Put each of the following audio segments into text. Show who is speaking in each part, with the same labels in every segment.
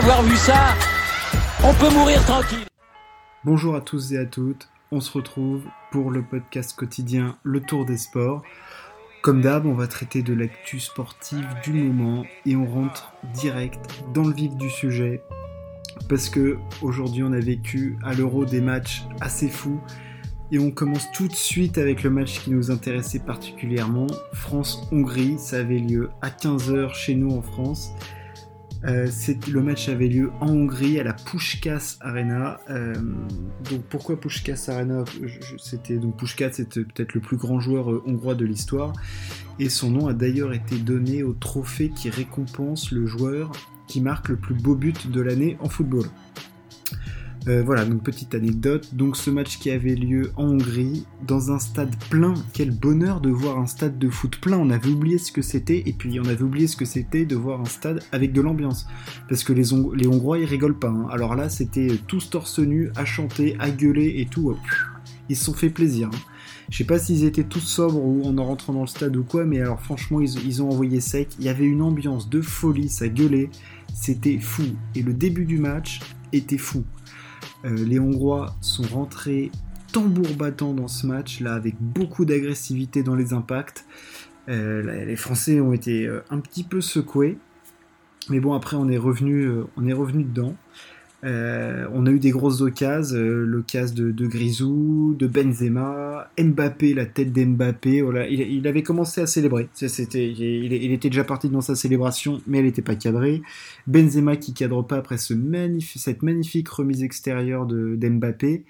Speaker 1: vu ça, on peut mourir tranquille.
Speaker 2: Bonjour à tous et à toutes, on se retrouve pour le podcast quotidien Le Tour des Sports. Comme d'hab, on va traiter de l'actu sportive du moment et on rentre direct dans le vif du sujet parce que aujourd'hui on a vécu à l'Euro des matchs assez fous et on commence tout de suite avec le match qui nous intéressait particulièrement, France-Hongrie. Ça avait lieu à 15h chez nous en France. Euh, le match avait lieu en Hongrie à la Pushkas Arena. Euh, donc pourquoi Pushkas Arena? C'était donc Pushkas, c'était peut-être le plus grand joueur euh, hongrois de l'histoire, et son nom a d'ailleurs été donné au trophée qui récompense le joueur qui marque le plus beau but de l'année en football. Euh, voilà, donc petite anecdote. Donc ce match qui avait lieu en Hongrie, dans un stade plein. Quel bonheur de voir un stade de foot plein. On avait oublié ce que c'était, et puis on avait oublié ce que c'était de voir un stade avec de l'ambiance. Parce que les, Hongrois, ils rigolent pas. Hein. Alors là, c'était tous torse nu, à chanter, à gueuler et tout. Ils se sont fait plaisir. Hein. Je sais pas s'ils étaient tous sobres ou en rentrant dans le stade ou quoi, mais alors franchement, ils, ils ont envoyé sec. Il y avait une ambiance de folie, ça gueulait. C'était fou. Et le début du match était fou. Euh, les Hongrois sont rentrés tambour battant dans ce match, là, avec beaucoup d'agressivité dans les impacts. Euh, les Français ont été euh, un petit peu secoués. Mais bon, après, on est revenu, on est revenu dedans. Euh, on a eu des grosses occasions, euh, l'occasion de, de, Grisou, de Benzema, Mbappé, la tête d'Mbappé. Voilà, il, avait commencé à célébrer. C'était, il, était déjà parti dans sa célébration, mais elle n'était pas cadrée. Benzema qui cadre pas après ce cette magnifique remise extérieure d'Mbappé.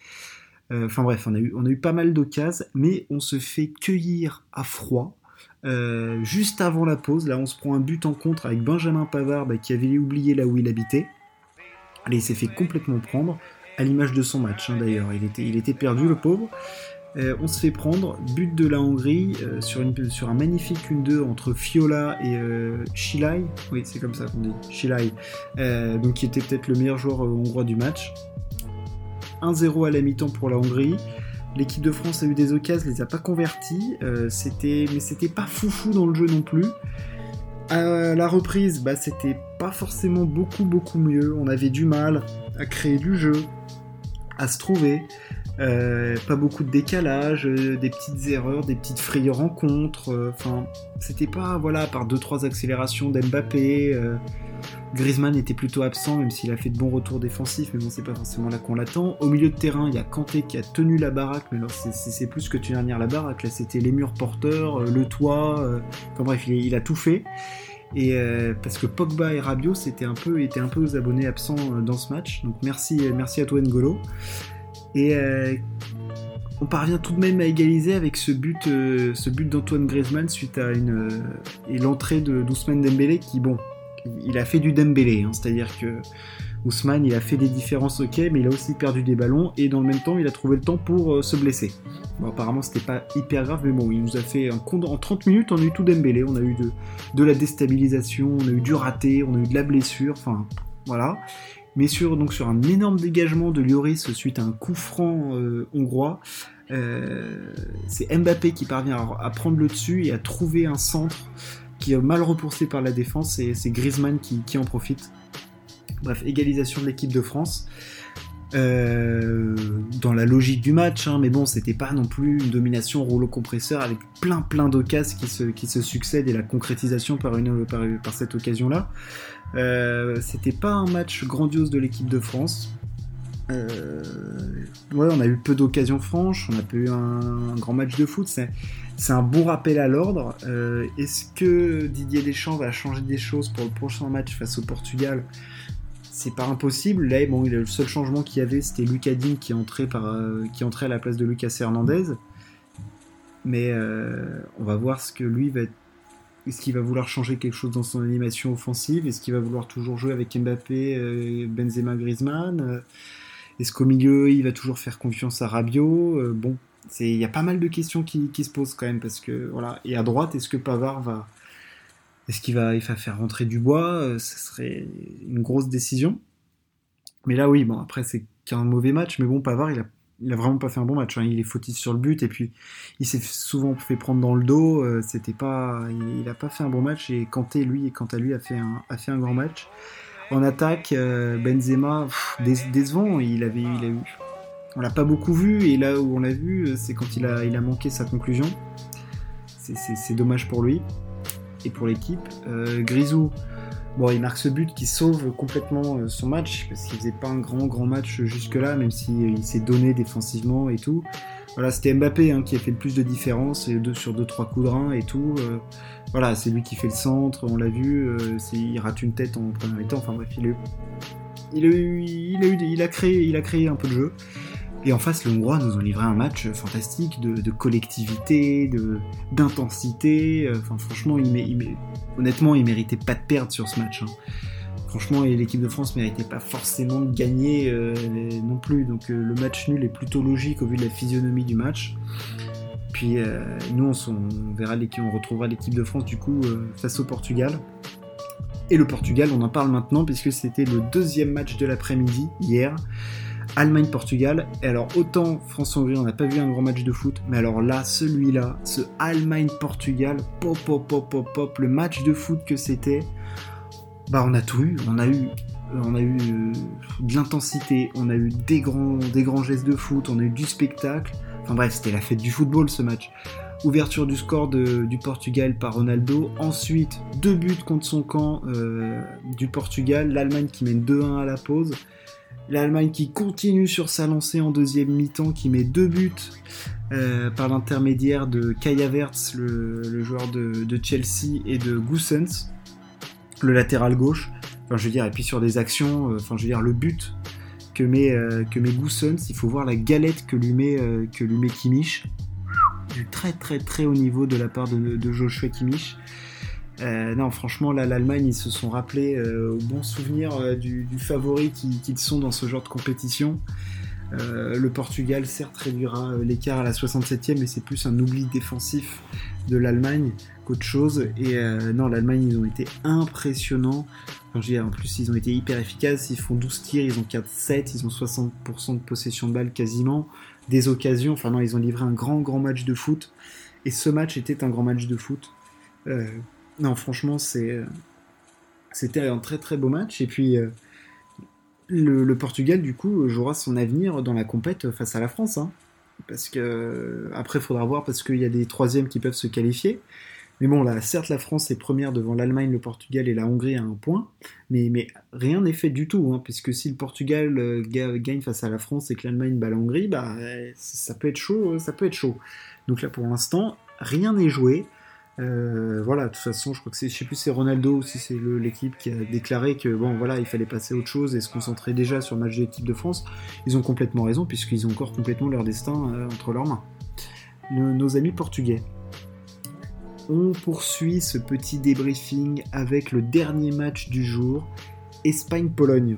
Speaker 2: Euh, enfin bref, on a eu, on a eu pas mal d'occasions, mais on se fait cueillir à froid. juste avant la pause, là on se prend un but en contre avec Benjamin Pavard bah, qui avait oublié là où il habitait. Allez, il s'est fait complètement prendre, à l'image de son match hein, d'ailleurs. Il était, perdu, le pauvre. Euh, on se fait prendre, but de la Hongrie euh, sur, un magnifique 1-2 entre Fiola et euh, Shilai. Oui, c'est comme ça qu'on dit, Shilai. Euh, donc qui était peut-être le meilleur joueur hongrois du match. 1-0 à la mi-temps pour la Hongrie. L'équipe de France a eu des occasions, les a pas convertis. c'était, mais c'était pas foufou dans le jeu non plus. À la reprise, bah, c'était pas forcément beaucoup beaucoup mieux. On avait du mal à créer du jeu, à se trouver. Euh, pas beaucoup de décalage, euh, des petites erreurs, des petites frayeurs en contre. Euh, enfin, c'était pas, voilà, par deux trois accélérations d'Mbappé. Griezmann était plutôt absent, même s'il a fait de bons retours défensifs, mais bon, c'est pas forcément là qu'on l'attend. Au milieu de terrain, il y a Kanté qui a tenu la baraque, mais alors c'est plus que tenir la baraque. Là, c'était les murs porteurs, le toit. enfin bref, il, a tout fait. Et parce que Pogba et Rabiot un peu, étaient un peu aux abonnés absents dans ce match. Donc merci, merci à toi N'Golo. Et euh, on parvient tout de même à égaliser avec ce but, euh, d'Antoine Griezmann suite à euh, l'entrée de d'Ousmane Dembélé qui bon, il a fait du Dembélé, hein, c'est-à-dire que Ousmane a fait des différences ok, mais il a aussi perdu des ballons et dans le même temps il a trouvé le temps pour se blesser. Bon, apparemment c'était pas hyper grave, mais bon, il nous a fait un compte en 30 minutes, on a eu tout Dembélé, on a eu de, la déstabilisation, on a eu du raté, on a eu de la blessure, enfin voilà mais sur, donc, sur un énorme dégagement de Lloris suite à un coup franc euh, hongrois. Euh, c'est Mbappé qui parvient à, prendre le dessus et à trouver un centre qui est mal repoussé par la défense et c'est Griezmann qui, en profite. Bref, égalisation de l'équipe de France. Euh, dans la logique du match, hein, mais bon, c'était pas non plus une domination rouleau compresseur avec plein plein d'occasions qui se, succèdent et la concrétisation par, une, par, cette occasion-là. Euh, c'était pas un match grandiose de l'équipe de France. Euh, on a eu peu d'occasions franches, on a pas eu un, grand match de foot. C'est, un bon rappel à l'ordre. Est-ce que Didier Deschamps va changer des choses pour le prochain match face au Portugal? C'est pas impossible. Là, bon, le seul changement qu'il y avait, c'était Lucas Digne qui entrait, par, qui entrait à la place de Lucas Hernandez. Mais on va voir ce que lui va est-ce qu'il va vouloir changer quelque chose dans son animation offensive? Est-ce qu'il va vouloir toujours jouer avec Mbappé, euh, Benzema, Griezmann? Euh, Est-ce qu'au milieu, il va toujours faire confiance à Rabiot? Euh, Bon, il y a pas mal de questions qui, se posent quand même parce que voilà. Et à droite, est-ce que Pavard va, est-ce qu'il va, il va faire rentrer Dubois Ce serait une grosse décision. Mais là, oui, bon, après c'est qu'un mauvais match, mais bon, Pavard, il a il a vraiment pas fait un bon match. Hein. Il est fautif sur le but et puis il s'est souvent fait prendre dans le dos. Euh, c'était pas, il, a pas fait un bon match et Kanté lui, quant à lui, a fait un, a fait un grand match. En attaque, Benzema, décevant, il avait, il a eu, on l'a pas beaucoup vu et là où on l'a vu, c'est quand il a, il a manqué sa conclusion. C'est dommage pour lui et pour l'équipe. Grisou, Bon, il marque ce but qui sauve complètement euh, son match, parce qu'il faisait pas un grand grand match jusque-là, même s'il s'est donné défensivement et tout. Voilà, c'était Mbappé hein, qui a fait le plus de différence, deux, sur 2-3 coups de rein et tout. Euh, voilà, c'est lui qui fait le centre, on l'a vu, euh, il rate une tête en premier temps, enfin bref, il a, a, il a, créé, il a créé un peu de jeu. Et en face, les Hongrois nous ont livré un match fantastique de, collectivité, d'intensité. Enfin, franchement, honnêtement, ils méritaient pas de perdre sur ce match. Hein. Franchement, l'équipe de France méritait pas forcément de gagner euh, non plus. Donc euh, le match nul est plutôt logique au vu de la physionomie du match. Puis euh, nous, on, verra on retrouvera l'équipe de France du coup face au Portugal. Et le Portugal, on en parle maintenant puisque c'était le deuxième match de l'après-midi hier. Allemagne-Portugal. Et alors, autant France-Hongrie, on n'a pas vu un grand match de foot, mais alors là, celui-là, ce Allemagne-Portugal, pop, pop, pop, pop, le match de foot que c'était, bah, on a tout eu. On a eu, on a eu euh, de l'intensité, on a eu des grands, des grands gestes de foot, on a eu du spectacle. Enfin bref, c'était la fête du football ce match. Ouverture du score du Portugal par Ronaldo. Ensuite, deux buts contre son camp euh, du Portugal. L'Allemagne qui mène 2-1 à la pause. L'Allemagne qui continue sur sa lancée en deuxième mi-temps, qui met deux buts euh, par l'intermédiaire de Kai Havertz, le, joueur de, Chelsea, et de Goossens, le latéral gauche. Enfin, je veux dire, et puis sur des actions, euh, enfin, je veux dire, le but que met, euh, que met Goossens, il faut voir la galette que lui met, que lui met Kimmich. Du très très très haut niveau de la part de, de Joshua Kimmich. Euh, non, franchement, là, l'Allemagne, ils se sont rappelés euh, au bon souvenir euh, du, favori qu'ils sont dans ce genre de compétition. le Portugal, certes, réduira l'écart à la 67e, mais c'est plus un oubli défensif de l'Allemagne qu'autre chose. Et non, l'Allemagne, ils ont été impressionnants. en plus, ils ont été hyper efficaces. Ils font 12 tirs, ils ont 4-7, ils ont 60% de possession de balle quasiment. Des occasions, enfin non, ils ont livré un grand, grand match de foot. Et ce match était un grand match de foot. Non, franchement, c'est, c'était un très très beau match. Et puis, euh, le, Portugal, du coup, jouera son avenir dans la compète face à la France. Hein. Parce que, après, il faudra voir parce qu'il y a des troisièmes qui peuvent se qualifier. Mais bon, là, certes, la France est première devant l'Allemagne, le Portugal et la Hongrie à un point, mais, mais rien n'est fait du tout, hein, puisque si le Portugal euh, gagne face à la France et que l'Allemagne bat la Hongrie, bah, ça peut être chaud, ça peut être chaud. Donc là, pour l'instant, rien n'est joué. Euh, voilà, de toute façon, je crois que c'est, je sais plus, c'est Ronaldo ou si c'est l'équipe qui a déclaré que bon, voilà, il fallait passer à autre chose et se concentrer déjà sur le match de l'équipe de France. Ils ont complètement raison puisqu'ils ont encore complètement leur destin euh, entre leurs mains. Nos, amis portugais. On poursuit ce petit débriefing avec le dernier match du jour, Espagne-Pologne.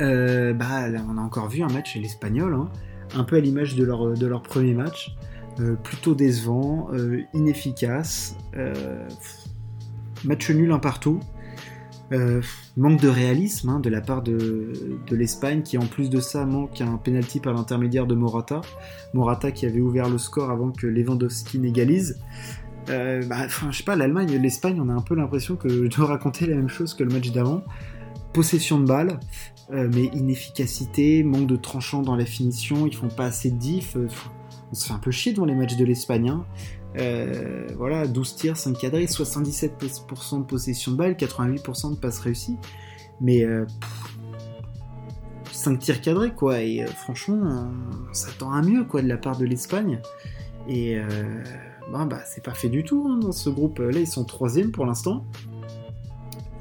Speaker 2: Euh, bah, on a encore vu un match chez l'Espagnol, hein, un peu à l'image de leur, de leur premier match. Euh, plutôt décevant, euh, inefficace, euh, match nul un partout, manque de réalisme hein, de la part de, l'Espagne qui en plus de ça manque un penalty par l'intermédiaire de Morata, Morata qui avait ouvert le score avant que Lewandowski n'égalise. Bah, je sais pas, l'Allemagne, l'Espagne, on a un peu l'impression que je dois raconter la même chose que le match d'avant. Possession de balle, mais inefficacité, manque de tranchant dans la finition, ils font pas assez de diff on se fait un peu chier devant les matchs de l'Espagne. Hein. Euh, voilà, 12 tirs, 5 cadrés, 77% de possession de balle, 88% de passes réussies. Mais 5 euh, tirs cadrés, quoi. Et euh, franchement, on s'attend à mieux, quoi, de la part de l'Espagne. Et bah, bah, c'est pas fait du tout hein, dans ce groupe. Là, ils sont troisième pour l'instant.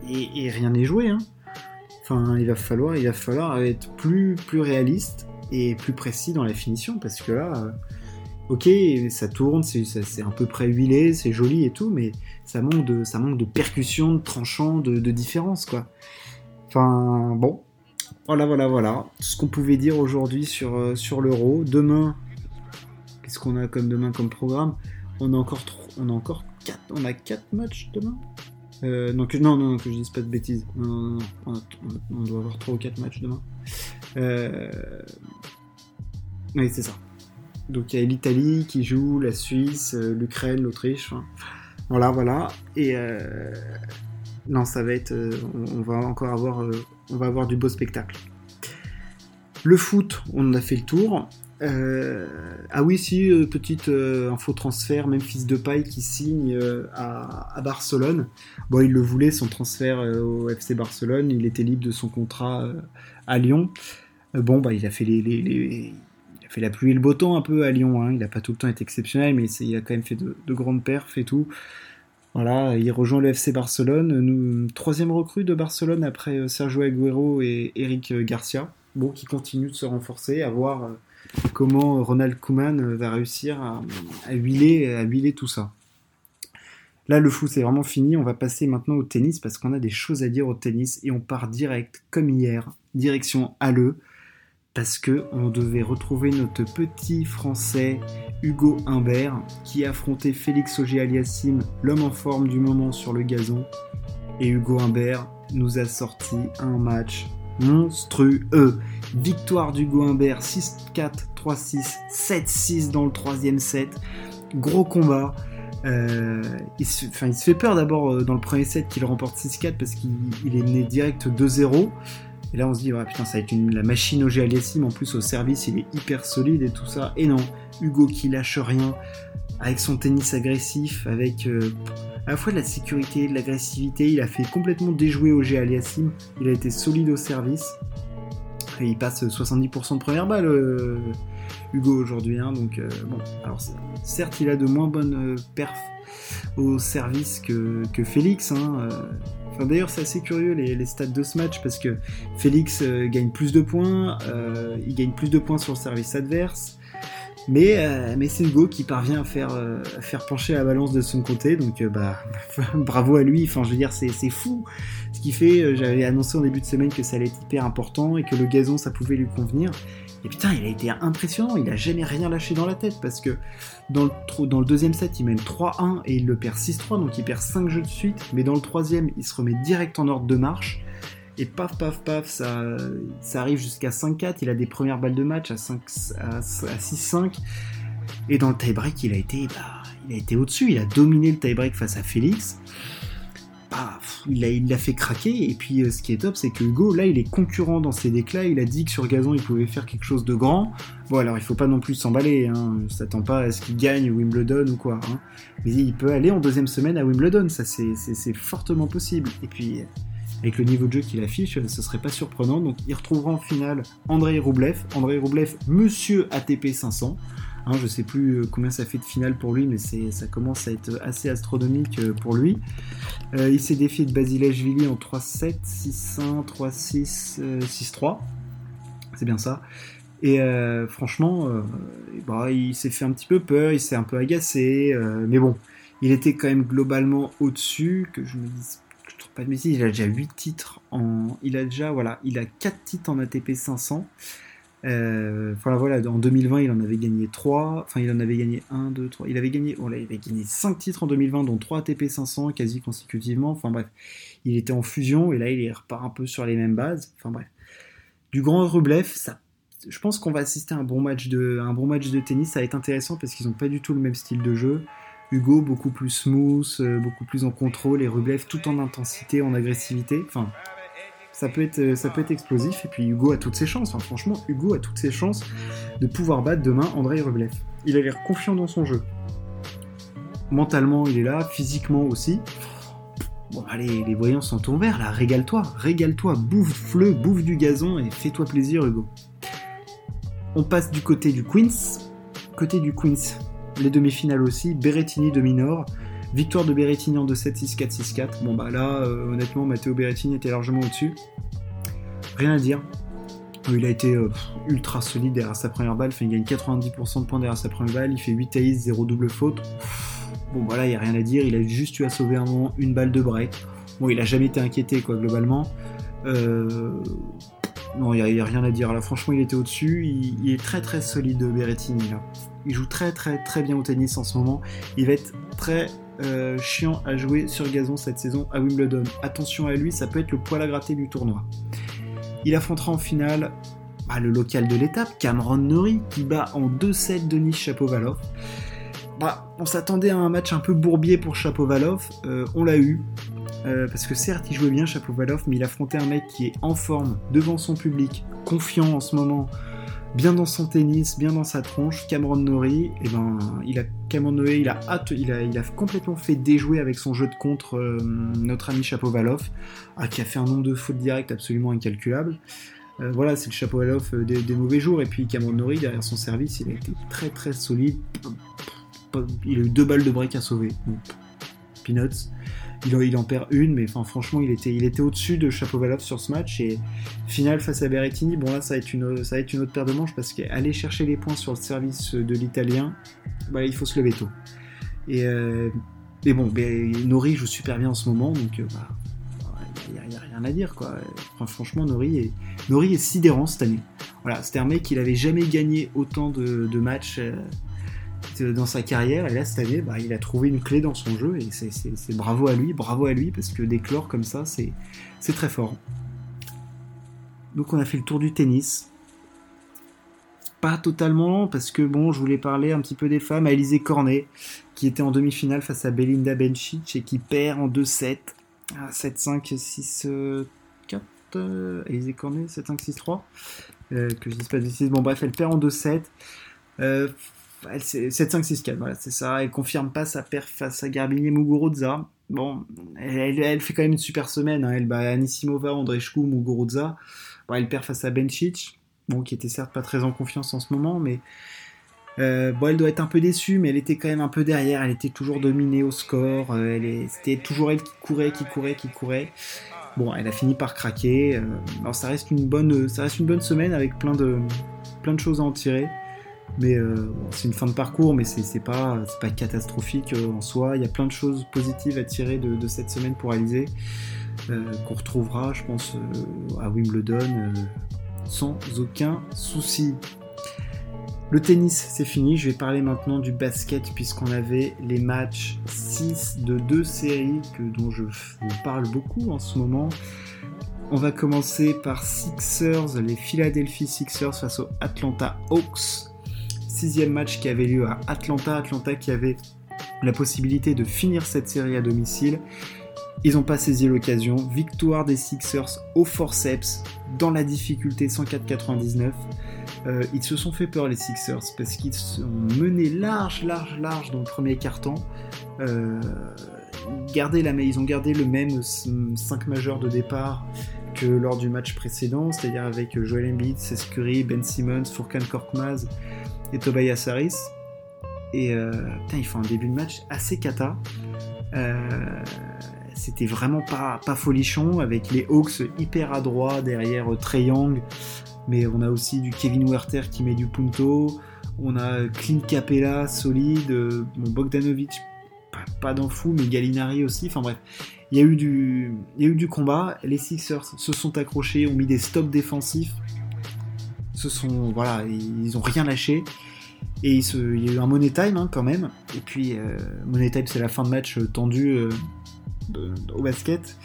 Speaker 2: Et, rien n'est joué. Hein. Enfin, il va falloir, il va falloir être plus, plus réaliste et plus précis dans la finition parce que là, ok, ça tourne, c'est à peu près huilé, c'est joli et tout, mais ça manque de, percussion, de tranchant, de, différence, quoi. Enfin, bon. Voilà, voilà, voilà. Ce qu'on pouvait dire aujourd'hui sur, euh, l'euro. Demain, qu'est-ce qu'on a comme demain comme programme? On a encore on a encore quatre, on a quatre matchs demain? Euh, non, que, non, non, que je dise pas de bêtises. On, doit avoir trois ou quatre matchs demain. Euh... Oui, c'est ça. Donc il y a l'Italie qui joue, la Suisse, euh, l'Ukraine, l'Autriche. Voilà, voilà. Et, euh, non, ça va être, on, va encore avoir, on va avoir du beau spectacle. Le foot, on a fait le tour. ah oui, si, petite info transfert, même fils de paille qui signe à, Barcelone. Bon, il le voulait, son transfert au FC Barcelone, il était libre de son contrat à Lyon. bon, bah, il a fait les, fait la pluie et le beau temps un peu à Lyon. Hein. Il n'a pas tout le temps été exceptionnel, mais il a quand même fait de, grandes perfs et tout. Voilà, il rejoint le FC Barcelone. Nous, troisième recrue de Barcelone après euh, Sergio Aguero et Eric Garcia. Bon, qui continue de se renforcer, à voir euh, comment Ronald Koeman euh, va réussir à, huiler, à huiler tout ça. Là, le foot, c'est vraiment fini. On va passer maintenant au tennis parce qu'on a des choses à dire au tennis et on part direct, comme hier, direction Halle parce que on devait retrouver notre petit français Hugo Humbert qui affrontait Félix Auger-Aliassime, l'homme en forme du moment sur le gazon. Et Hugo Humbert nous a sorti un match monstrueux. Victoire d'Hugo Humbert 6-4, 3-6, 7-6 dans le troisième set. Gros combat. Euh, il, se, il, se, fait peur d'abord euh, dans le premier set qu'il remporte 6-4 parce qu'il est né direct 2-0. Et là, on se dit, putain, ça va être une, la machine au Aliassime. En plus, au service, il est hyper solide et tout ça. Et non, Hugo qui lâche rien, avec son tennis agressif, avec euh, à la fois de la sécurité, de l'agressivité. Il a fait complètement déjouer au Aliassime. Il a été solide au service. Et il passe 70% de première balle, euh, Hugo, aujourd'hui. Hein. donc, euh, bon, alors certes, il a de moins bonnes perfs au service que, que Félix. Hein, D'ailleurs, c'est assez curieux les, stats de ce match parce que Félix euh, gagne plus de points, euh, il gagne plus de points sur le service adverse, mais, euh, c'est Hugo qui parvient à faire, pencher la balance de son côté, donc bah, bravo à lui, enfin je veux dire, c'est fou ce qu'il fait. J'avais annoncé en début de semaine que ça allait être hyper important et que le gazon ça pouvait lui convenir. Et putain, il a été impressionnant, il a jamais rien lâché dans la tête parce que dans le, dans le deuxième set, il mène 3-1 et il le perd 6-3, donc il perd 5 jeux de suite. Mais dans le troisième, il se remet direct en ordre de marche. Et paf, paf, paf, ça, arrive jusqu'à 5-4. Il a des premières balles de match à, 5, à, 6-5. Et dans le tie-break, il a été, bah, il a été au-dessus. Il a dominé le tie-break face à Félix. Bah, il l'a fait craquer. Et puis, euh, ce qui est top, c'est que Hugo, là, il est concurrent dans ses déclats. Il a dit que sur gazon, il pouvait faire quelque chose de grand. Bon, alors, il faut pas non plus s'emballer. Hein. ne s'attend pas à ce qu'il gagne Wimbledon ou quoi. Hein. Mais il peut aller en deuxième semaine à Wimbledon. Ça, c'est fortement possible. Et puis, avec le niveau de jeu qu'il affiche, ce serait pas surprenant. Donc, il retrouvera en finale Andrei Roublev. Andrei Roublev, monsieur ATP 500. Hein, je sais plus euh, combien ça fait de finale pour lui, mais ça commence à être assez astronomique euh, pour lui. Euh, il s'est défié de Basilashvili en 3-7, 6-1, 3-6, 6-3. C'est bien ça. Et franchement, bah, il s'est fait un petit peu peur, il s'est un peu agacé, mais bon, il était quand même globalement au-dessus, que je me dis, je trouve pas de métier, il a déjà 8 titres en... Il a déjà, voilà, il a 4 titres en ATP 500. Euh, voilà, voilà, en 2020, il en avait gagné 3. Enfin, il en avait gagné 1, 2, 3. Il avait gagné, oh il avait gagné 5 titres en 2020, dont 3 ATP 500 quasi consécutivement. Enfin, bref, il était en fusion et là, il repart un peu sur les mêmes bases. Enfin, bref. Du grand Rublev, ça, je pense qu'on va assister à un bon match de, un bon match de tennis. Ça va être intéressant parce qu'ils n'ont pas du tout le même style de jeu. Hugo, beaucoup plus smooth, euh, beaucoup plus en contrôle, et Rublev tout en intensité, en agressivité. Enfin, ça peut être, euh, ça peut être explosif. Et puis Hugo a toutes ses chances. franchement, Hugo a toutes ses chances de pouvoir battre demain Andrei Rublev. Il a l'air confiant dans son jeu. Mentalement, il est là, physiquement aussi. Bon, allez, les voyants sont ouverts là, régale-toi, régale-toi, bouffe-le, bouffe du gazon et fais-toi plaisir, Hugo. On passe du côté du Queens. Côté du Queens, les demi-finales aussi, Berrettini demi-nord. Victoire de Berrettini en 2-7, 6-4, 6-4. Bon bah là, euh, honnêtement, Matteo Berrettini était largement au-dessus. Rien à dire. Il a été euh, ultra solide derrière sa première balle. il gagne 90% de points derrière sa première balle. Il fait 8 aces, 0 double faute. Bon voilà, il n'y a rien à dire. Il a juste eu à sauver un moment une balle de break. Bon, il a jamais été inquiété quoi globalement. Euh, non, il n'y a, rien à dire. Là, franchement, il était au-dessus. Il, est très très solide, Berrettini. Là. Il joue très très très bien au tennis en ce moment. Il va être très euh, chiant à jouer sur gazon cette saison à Wimbledon. Attention à lui, ça peut être le poil à gratter du tournoi. Il affrontera en finale bah, le local de l'étape, Cameron Norrie, qui bat en 2-7 Denis Chapovalov. Bah, on s'attendait à un match un peu bourbier pour Chapovalov, euh, on l'a eu. parce que certes, il jouait bien Chapovalov, mais il affrontait un mec qui est en forme, devant son public, confiant en ce moment, bien dans son tennis, bien dans sa tronche, Cameron Norrie, et eh ben, il a, Cameron Norrie, il a, hâte, il a, complètement fait déjouer avec son jeu de contre euh, notre ami Chapovalov, ah, qui a fait un nombre de fautes directes absolument incalculable. Euh, voilà, c'est le Chapovalov euh, des, mauvais jours, et puis Cameron Norrie, derrière son service, il a été très très solide. Il a eu deux balles de break à sauver. peanuts il, en perd une, mais franchement, il était, il au-dessus de Chapovalov sur ce match. Et final face à Berrettini, bon là, ça va être une, autre paire de manches parce qu'aller chercher les points sur le service de l'Italien, bah, il faut se lever tôt. Et euh, bon, Nori joue super bien en ce moment, donc il euh, n'y bah, a, rien à dire franchement, Nori est, Nori est sidérant cette année. Voilà, c'était un mec qui n'avait jamais gagné autant de, matchs. Euh, dans sa carrière. Et là, cette année, bah, il a trouvé une clé dans son jeu et c'est bravo à lui, bravo à lui, parce que d'éclore comme ça, c'est très fort. Donc on a fait le tour du tennis. Pas totalement, parce que bon, je voulais parler un petit peu des femmes. Alizé Cornet, qui était en demi-finale face à Belinda Bencic et qui perd en 2-7. 7-5, 6-4. Alizé Cornet, 7-5, 6-3. Euh, que je dise pas de Bon, bref, elle perd en 2-7. Euh, 7-5-6-4, voilà, c'est ça. Elle confirme pas sa perf face à Garbinier Muguruza. Bon, elle, fait quand même une super semaine. Hein. Elle bat Anisimova, Andreescu, Muguruza. Bon, elle perd face à Bencic, bon, qui était certes pas très en confiance en ce moment, mais euh, bon, elle doit être un peu déçue, mais elle était quand même un peu derrière. Elle était toujours dominée au score. Euh, elle C'était toujours elle qui courait, qui courait, qui courait. Bon, elle a fini par craquer. Euh, alors ça reste une bonne, ça reste une bonne semaine avec plein de, plein de choses à en tirer. Mais euh, c'est une fin de parcours, mais c'est pas, pas catastrophique euh, en soi. Il y a plein de choses positives à tirer de, cette semaine pour réaliser, euh, qu'on retrouvera, je pense, à Wimbledon sans aucun souci. Le tennis, c'est fini. Je vais parler maintenant du basket, puisqu'on avait les matchs 6 de deux séries que, dont je vous parle beaucoup en ce moment. On va commencer par Sixers, les Philadelphia Sixers face aux Atlanta Hawks sixième match qui avait lieu à Atlanta. Atlanta qui avait la possibilité de finir cette série à domicile. Ils n'ont pas saisi l'occasion. Victoire des Sixers au forceps dans la difficulté 104-99. Euh, ils se sont fait peur les Sixers parce qu'ils sont menés large, large, large dans le premier carton. Euh, ils ont gardé le même 5 majeur de départ que lors du match précédent, c'est-à-dire avec Joel Embiid, Seth Ben Simmons, Furkan Korkmaz, et Tobias Harris. Et euh, putain, ils font un début de match assez cata. Euh, c'était vraiment pas, pas folichon avec les Hawks hyper adroits derrière euh, Trey Young. Mais on a aussi du Kevin Werther qui met du punto. On a Clint Capella solide. Bon, Bogdanovic, pas, pas d'un fou, mais Gallinari aussi. Enfin bref, il y, a eu du, il y a eu du combat. Les Sixers se sont accrochés, ont mis des stops défensifs sont, voilà, ils ont rien lâché. Et il, se, il y a eu un money time hein, quand même. Et puis, euh, money time, c'est la fin de match euh, tendu euh, au basket.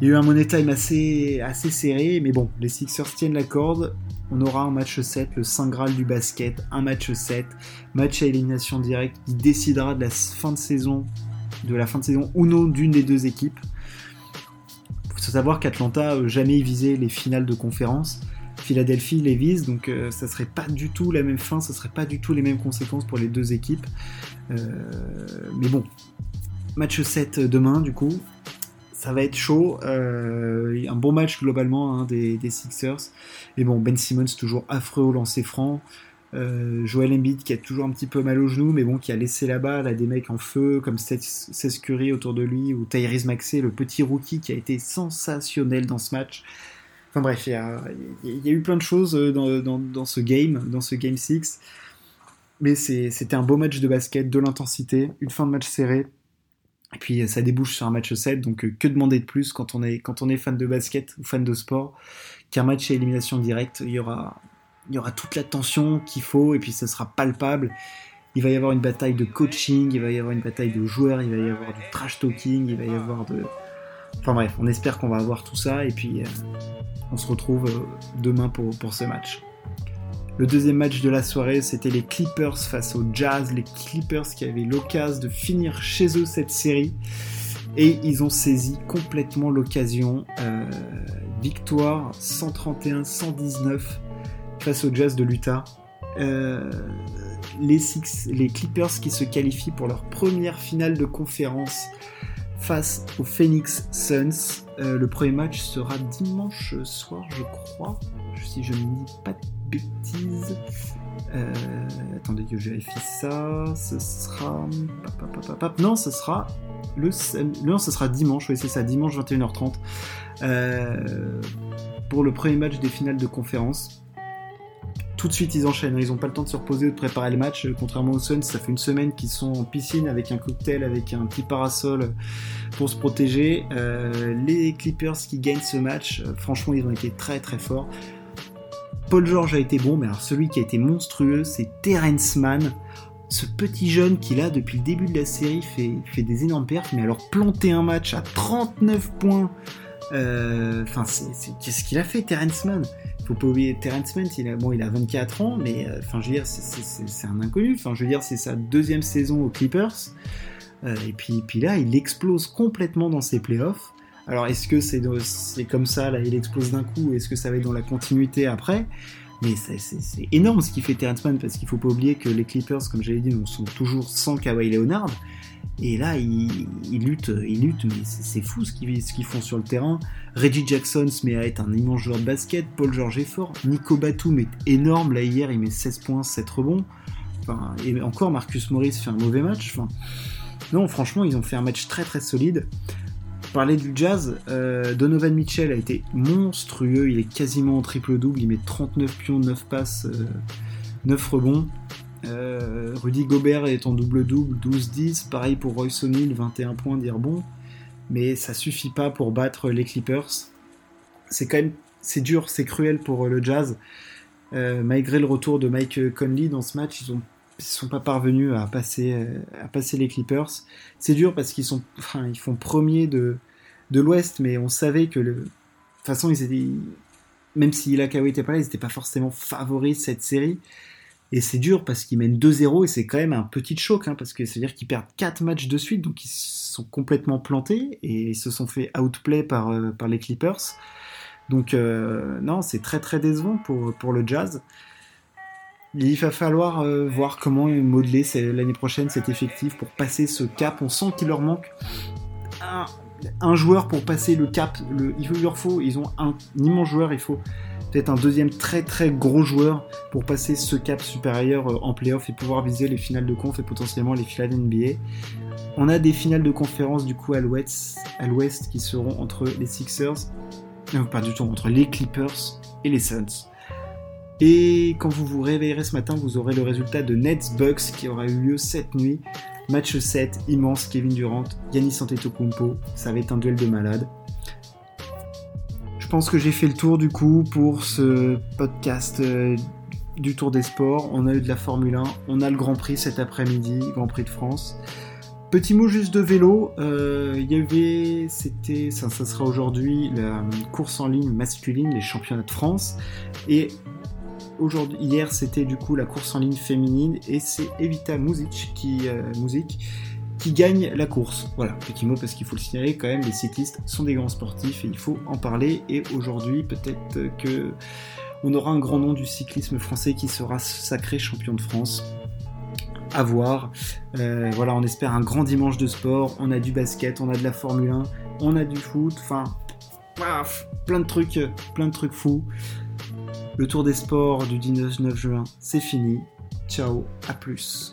Speaker 2: Il y a eu un money time assez, assez serré, mais bon, les Sixers tiennent la corde. On aura un match 7, le Saint Graal du basket, un match 7, match à élimination directe qui décidera de la fin de saison, de la fin de saison ou non d'une des deux équipes. Il faut savoir qu'Atlanta jamais visé les finales de conférence. Philadelphie les vise, donc euh, ça serait pas du tout la même fin, ça serait pas du tout les mêmes conséquences pour les deux équipes. Euh, mais bon, match 7 demain du coup, ça va être chaud. Euh, un bon match globalement hein, des, Sixers. Et bon, Ben Simmons toujours affreux au lancer franc. Joel Embiid qui a toujours un petit peu mal au genou, mais bon, qui a laissé la balle à des mecs en feu comme Seth Curry autour de lui ou Tyrese Maxey, le petit rookie qui a été sensationnel dans ce match. Enfin bref, il y, a, eu plein de choses euh, dans, ce game, dans ce Game 6. Mais c'était un beau match de basket, de l'intensité, une fin de match serrée. Et puis ça débouche sur un match 7, donc euh, que demander de plus quand on est, fan de basket ou fan de sport qu'un match à élimination directe. Il y aura, y aura toute la tension qu'il faut et puis ce sera palpable. Il va y avoir une bataille de coaching, il va y avoir une bataille de joueurs, il va y avoir du trash talking, il va y avoir de, Enfin bref, on espère qu'on va avoir tout ça et puis euh, on se retrouve euh, demain pour, pour ce match. Le deuxième match de la soirée, c'était les Clippers face aux Jazz. Les Clippers qui avaient l'occasion de finir chez eux cette série. Et ils ont saisi complètement l'occasion. Euh, victoire 131-119 face au Jazz de l'Utah. Les Clippers qui se qualifient pour leur première finale de conférence face aux Phoenix Suns. Euh, le premier match sera dimanche soir, je crois, si je ne dis pas de bêtises. Euh, attendez que je vérifie ça. Ce sera. Non, ce sera. Non, ce sera dimanche, oui, c'est ça, dimanche 21h30. Euh, pour le premier match des finales de conférence tout de suite ils enchaînent. Hein. Ils n'ont pas le temps de se reposer ou de préparer le match. Contrairement aux Suns, ça fait une semaine qu'ils sont en piscine avec un cocktail, avec un petit parasol pour se protéger. Euh, les Clippers qui gagnent ce match, euh, franchement, ils ont été très très forts. Paul George a été bon, mais alors celui qui a été monstrueux, c'est Terence Mann. Ce petit jeune qui là, depuis le début de la série, fait, des énormes perfs, mais alors planter un match à 39 points, euh, enfin, qu'est-ce qu'il a fait, Terence Mann? Faut pas oublier Terence Mann, il a, bon, il a 24 ans, mais euh, enfin, je veux dire, c'est un inconnu. Enfin, je veux dire, c'est sa deuxième saison aux Clippers. Euh, et puis, puis là, il explose complètement dans ses playoffs. Alors, est-ce que c'est comme ça, là, il explose d'un coup Est-ce que ça va être dans la continuité après? Mais c'est énorme ce qu'il fait Terence Mann, parce qu'il faut pas oublier que les Clippers, comme j'avais dit, sont toujours sans Kawhi Leonard. Et là, ils, luttent, mais c'est fou ce qu'ils font sur le terrain. Reggie Jackson se met à être un immense joueur de basket, Paul George est fort, Nico Batum est énorme, là hier il met 16 points, 7 rebonds. Et encore Marcus Morris fait un mauvais match. Non, franchement, ils ont fait un match très très solide. Parler du jazz, euh, Donovan Mitchell a été monstrueux, il est quasiment en triple-double, il met 39 pions, 9 passes, 9 euh, rebonds. Euh, Rudy Gobert est en double-double, 12-10. Pareil pour Royce O'Neal, 21 points, dire bon. Mais ça suffit pas pour battre les Clippers. C'est quand même c'est dur, c'est cruel pour le Jazz. Malgré le retour de Mike Conley dans ce match, ils ne sont pas parvenus à passer, à passer les Clippers. C'est dur parce qu'ils sont, enfin, ils font premier de, de l'Ouest, mais on savait que de toute façon, ils étaient, même si Kawhi était pas là, ils n'étaient pas forcément favoris de cette série. Et c'est dur parce qu'ils mènent 2-0 et c'est quand même un petit choc, hein, parce que c'est-à-dire qu'ils perdent 4 matchs de suite, donc ils sont complètement plantés et ils se sont fait outplay par, euh, par les Clippers. Donc euh, non, c'est très très décevant pour, pour le Jazz. Il va falloir euh, voir comment modeler l'année prochaine cet effectif pour passer ce cap. On sent qu'il leur manque un, un, joueur pour passer le cap. Le, il leur faut, ils ont un, un immense joueur, il faut peut-être un deuxième très très gros joueur pour passer ce cap supérieur euh, en playoff et pouvoir viser les finales de conf et potentiellement les finales NBA. On a des finales de conférence du coup à l'ouest, à l'ouest qui seront entre les Sixers, non pas du tout, entre les Clippers et les Suns. Et quand vous vous réveillerez ce matin, vous aurez le résultat de Nets Bucks qui aura eu lieu cette nuit. Match 7, immense, Kevin Durant, Yannis Antetokounmpo, ça va être un duel de malades. Je pense que j'ai fait le tour du coup pour ce podcast euh, du Tour des Sports. On a eu de la Formule 1, on a le Grand Prix cet après-midi, Grand Prix de France. Petit mot juste de vélo, euh, il y avait, c'était, ça, ça sera aujourd'hui la course en ligne masculine, les championnats de France, et aujourd'hui, hier c'était du coup la course en ligne féminine, et c'est Evita Muzic qui, euh, gagne la course. Voilà, petit mot parce qu'il faut le signaler quand même, les cyclistes sont des grands sportifs et il faut en parler. Et aujourd'hui, peut-être que on aura un grand nom du cyclisme français qui sera sacré champion de France. À voir. Euh, voilà, on espère un grand dimanche de sport. On a du basket, on a de la Formule 1, on a du foot. Enfin, plein de trucs, plein de trucs fous. Le tour des sports du 19 juin, c'est fini. Ciao, à plus.